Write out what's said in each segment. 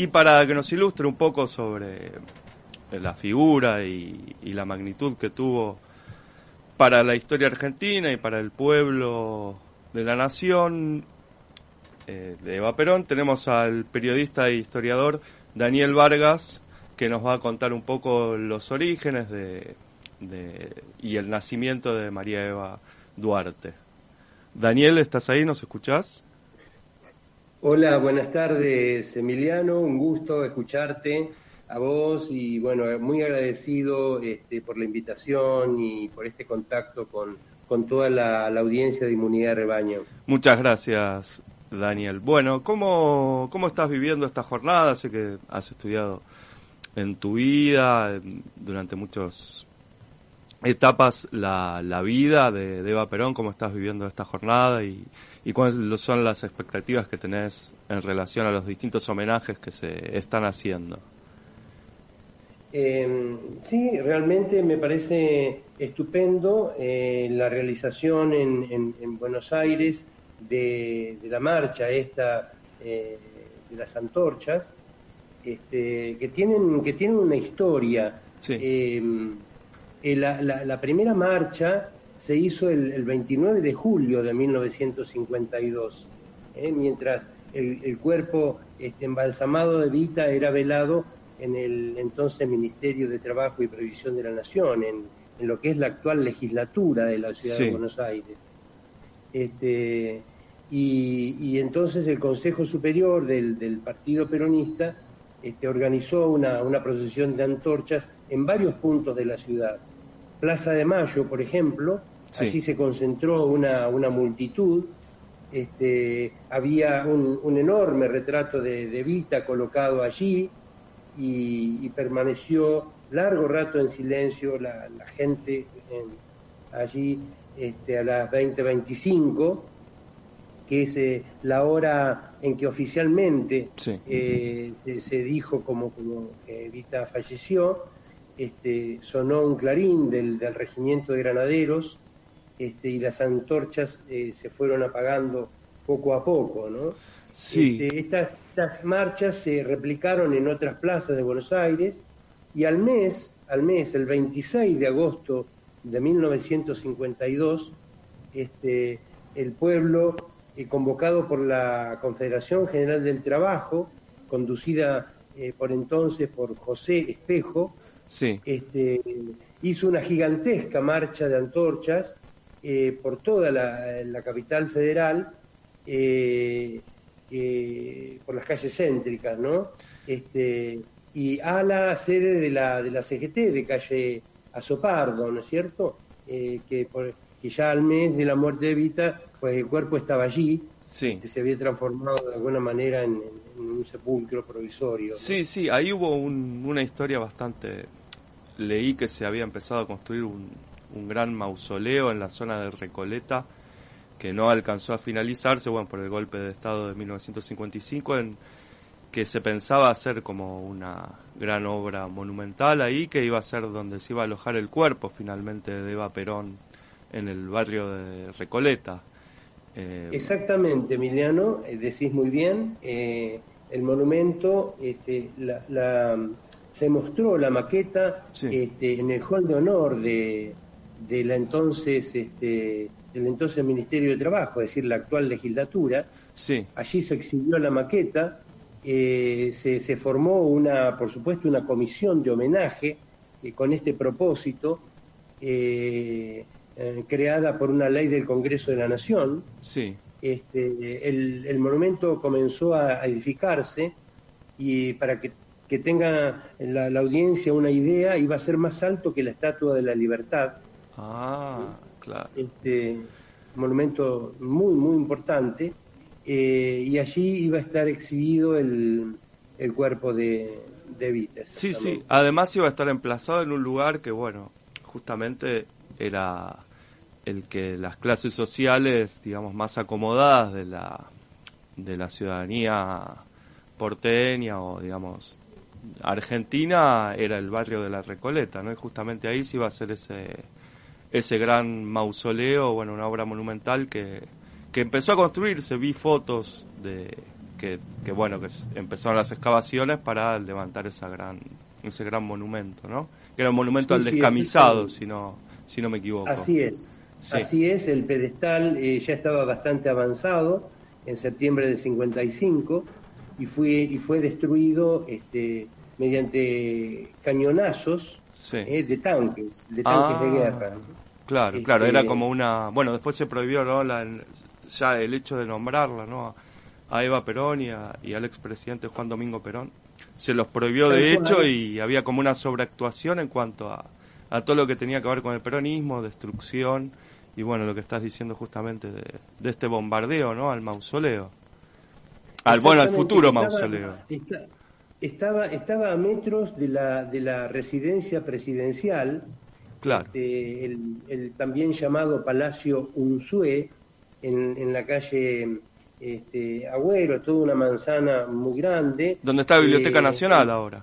Y para que nos ilustre un poco sobre la figura y, la magnitud que tuvo para la historia argentina y para el pueblo de la nación eh, de Eva Perón, tenemos al periodista e historiador Daniel Vargas, que nos va a contar un poco los orígenes de, y el nacimiento de María Eva Duarte. Daniel, ¿estás ahí? ¿Nos escuchás? Hola, buenas tardes, Emiliano. Un gusto escucharte a vos y bueno, muy agradecido este, por la invitación y por este contacto con, con toda la, audiencia de Inmunidad de Rebaño. Muchas gracias, Daniel. Bueno, ¿cómo, ¿cómo estás viviendo esta jornada? Sé que has estudiado en tu vida durante muchas etapas la, la vida de, Eva Perón, cómo estás viviendo esta jornada y, y cuáles son las expectativas que tenés en relación a los distintos homenajes que se están haciendo. Eh, sí, realmente me parece estupendo eh, la realización en, en, Buenos Aires de, la marcha esta eh, de las antorchas, este, que, tienen, que tienen una historia. Em, eh, la, la, primera marcha se hizo el, 29 de julio de 1952, ¿eh? mientras el, el, cuerpo este, embalsamado de Vita era velado en el entonces Ministerio de Trabajo y Previsión de la Nación, en, en lo que es la actual legislatura de la Ciudad de Buenos Aires. Este, y, y, entonces el Consejo Superior del, del Partido Peronista este, organizó una, una, procesión de antorchas en varios puntos de la ciudad. Plaza de Mayo, por ejemplo, allí se concentró una, una multitud, este, había un, un, enorme retrato de, de Vita colocado allí y, permaneció largo rato en silencio la, gente allí este, a las 20.25 que es eh, la hora en que oficialmente eh, se, dijo como, como que Evita falleció, este, sonó un clarín del, regimiento de granaderos este, y las antorchas eh, se fueron apagando poco a poco, ¿no? Sí. Este, estas, marchas se replicaron en otras plazas de Buenos Aires y al mes, al mes, el 26 de agosto de 1952, este, el pueblo eh, convocado por la Confederación General del Trabajo, conducida eh, por entonces por José Espejo, este, hizo una gigantesca marcha de antorchas eh, por toda la, capital federal, por las calles céntricas, ¿no? Este, y a la sede de la, de la CGT, de calle Azopardo, ¿no es cierto? que, que ya al mes de la muerte de Evita pues el cuerpo estaba allí, sí. Este, se había transformado de alguna manera en, un sepulcro provisorio. Sí, sí, ahí hubo una historia bastante... Leí que se había empezado a construir un, gran mausoleo en la zona de Recoleta que no alcanzó a finalizarse, bueno, por el golpe de Estado de 1955, en que se pensaba hacer como una gran obra monumental ahí, que iba a ser donde se iba a alojar el cuerpo finalmente de Eva Perón en el barrio de Recoleta. Eh, Exactamente, Emiliano, eh, decís muy bien. Eh, el monumento, este, la, se mostró la maqueta este, en el hall de honor de, de la entonces, este, del entonces Ministerio de Trabajo, es decir, la actual legislatura. Sí. Allí se exhibió la maqueta, se, se, formó una, por supuesto, una comisión de homenaje con este propósito. Eh, creada por una ley del Congreso de la Nación. Sí. Este, el, monumento comenzó a, edificarse y para que, tenga la, audiencia una idea, iba a ser más alto que la Estatua de la Libertad. Ah, claro. Este, monumento muy, muy importante. Eh, y allí iba a estar exhibido el, el cuerpo de, de Vita. Sí, sí. Además iba a estar emplazado en un lugar que, bueno, justamente era el que las clases sociales, digamos, más acomodadas de la, de la ciudadanía porteña o, digamos, argentina, era el barrio de la Recoleta, ¿no? Y justamente ahí se iba a hacer ese, ese gran mausoleo, bueno, una obra monumental que, que empezó a construirse, vi fotos de que, que bueno, que empezaron las excavaciones para levantar esa gran, ese gran monumento, ¿no? Que era un monumento al descamisado, si no, si no me equivoco. Así es, así es, el pedestal eh, ya estaba bastante avanzado en septiembre del 55 y fue, y fue destruido este, mediante cañonazos eh, de tanques, de tanques de ah, guerra. Claro, claro, era este, como una... Bueno, después se prohibió ¿no? La, ya el hecho de nombrarla, ¿no? A Eva Perón y, y al expresidente Juan Domingo Perón. Se los prohibió de hecho y había como una sobreactuación en cuanto a, a todo lo que tenía que ver con el peronismo, destrucción y bueno, lo que estás diciendo justamente de, este bombardeo, ¿no? Al mausoleo. Al, bueno, al futuro mausoleo. estaba, estaba a metros de la, de la residencia presidencial, claro. Este, el, también llamado Palacio Unzué, en, en la calle este, Agüero, toda una manzana muy grande. ¿Dónde está la Biblioteca eh, Nacional ahora?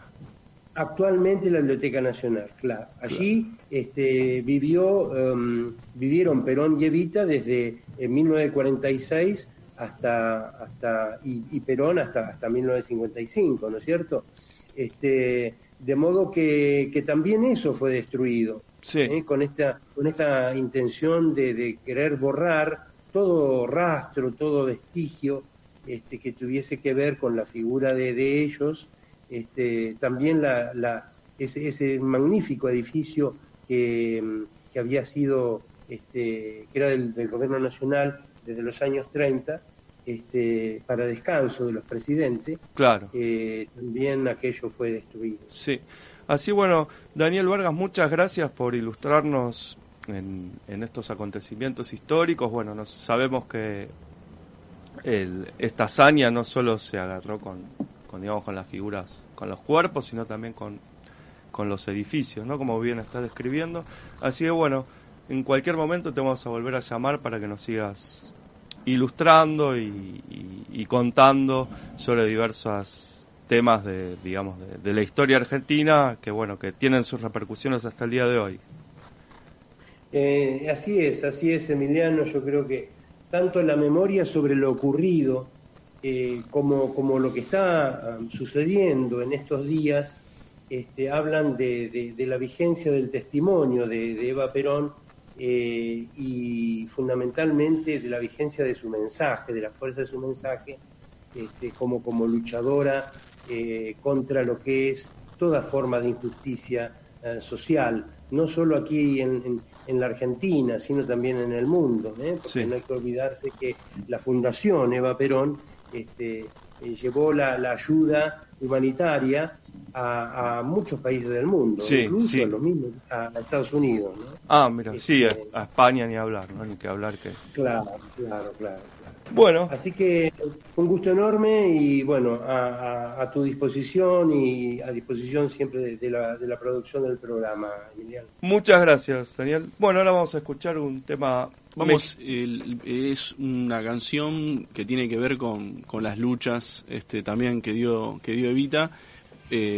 Actualmente la Biblioteca Nacional, claro. Allí este, vivió, em, vivieron Perón y Evita desde 1946 hasta, hasta y, Perón hasta, hasta 1955, ¿no es cierto? Este, de modo que, que también eso fue destruido, ¿eh? con, esta, con esta intención de, de, querer borrar todo rastro, todo vestigio este, que tuviese que ver con la figura de, de ellos este, también la, ese, magnífico edificio que, había sido, este, que era del, gobierno nacional desde los años 30, este, para descanso de los presidentes, claro. Eh, también aquello fue destruido. Sí, así bueno, Daniel Vargas, muchas gracias por ilustrarnos en, estos acontecimientos históricos. Bueno, nos, sabemos que esta hazaña no solo se agarró con, con digamos con las figuras, con los cuerpos, sino también con, con los edificios, ¿no? Como bien estás describiendo. Así que bueno, en cualquier momento te vamos a volver a llamar para que nos sigas ilustrando y, contando sobre diversos temas de, digamos, de, la historia argentina que bueno, que tienen sus repercusiones hasta el día de hoy. Eh, así es, así es, Emiliano. Yo creo que tanto la memoria sobre lo ocurrido eh, como, como, lo que está um, sucediendo en estos días, este, hablan de, la vigencia del testimonio de, Eva Perón eh, y fundamentalmente de la vigencia de su mensaje, de la fuerza de su mensaje, este, como, como luchadora eh, contra lo que es toda forma de injusticia social, no solo aquí en, en, la Argentina, sino también en el mundo, porque no hay que olvidarse que la Fundación Eva Perón este, eh, llevó la, ayuda humanitaria a, muchos países del mundo, incluso a, Estados Unidos. Ah, mira, sí, este, a, España ni hablar, ¿no? Ni que hablar que... Claro, claro, claro. Bueno. Así que un gusto enorme y bueno, a, tu disposición y a disposición siempre de, la, de la producción del programa, Emiliano. Muchas gracias, Daniel. Bueno, ahora vamos a escuchar un tema Vamos, es una canción que tiene que ver con, con las luchas este, también que dio, que dio Evita. Eh,